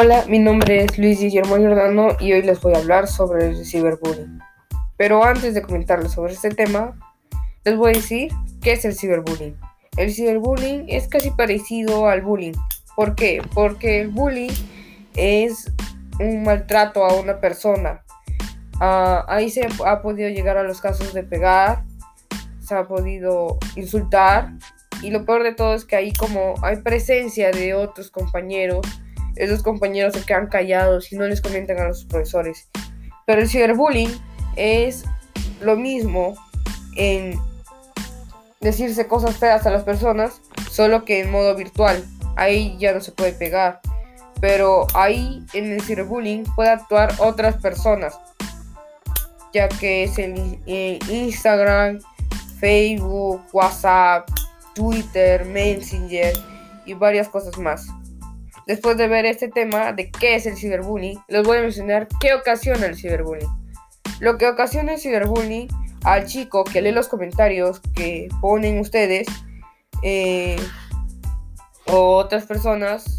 Hola, mi nombre es Luis Guillermo Giordano y hoy les voy a hablar sobre el ciberbullying. Pero antes de comentarles sobre este tema, les voy a decir qué es el ciberbullying. El ciberbullying es casi parecido al bullying. ¿Por qué? Porque el bullying es un maltrato a una persona. Ah, ahí se ha podido llegar a los casos de pegar, se ha podido insultar y lo peor de todo es que ahí como hay presencia de otros compañeros, esos compañeros se quedan callados y no les comentan a los profesores. Pero el ciberbullying es lo mismo en decirse cosas feas a las personas, solo que en modo virtual. Ahí ya no se puede pegar. Pero ahí en el ciberbullying puede actuar otras personas, ya que es en Instagram, Facebook, WhatsApp, Twitter, Messenger y varias cosas más. Después de ver este tema de qué es el ciberbullying, les voy a mencionar qué ocasiona el ciberbullying. Lo que ocasiona el ciberbullying al chico que lee los comentarios que ponen ustedes eh, o otras personas,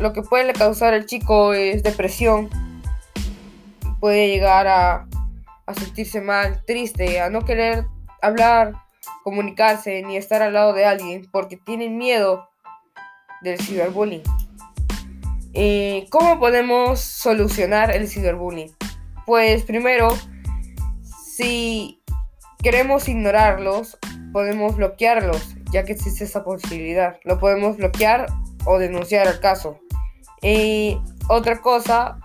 lo que puede causar al chico es depresión, puede llegar a, a sentirse mal, triste, a no querer hablar, comunicarse ni estar al lado de alguien porque tienen miedo del ciberbullying. Eh, ¿Cómo podemos solucionar el ciberbullying? Pues primero, si queremos ignorarlos, podemos bloquearlos, ya que existe esa posibilidad. Lo podemos bloquear o denunciar el caso. Y otra cosa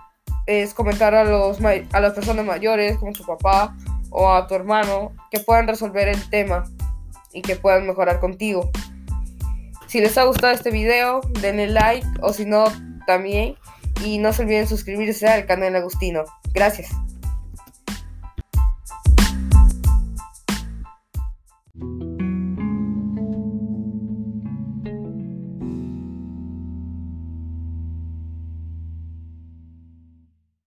es comentar a, los, a las personas mayores, como tu papá o a tu hermano, que puedan resolver el tema y que puedan mejorar contigo. Si les ha gustado este video, denle like o si no, también. Y no se olviden suscribirse al canal Agustino. Gracias.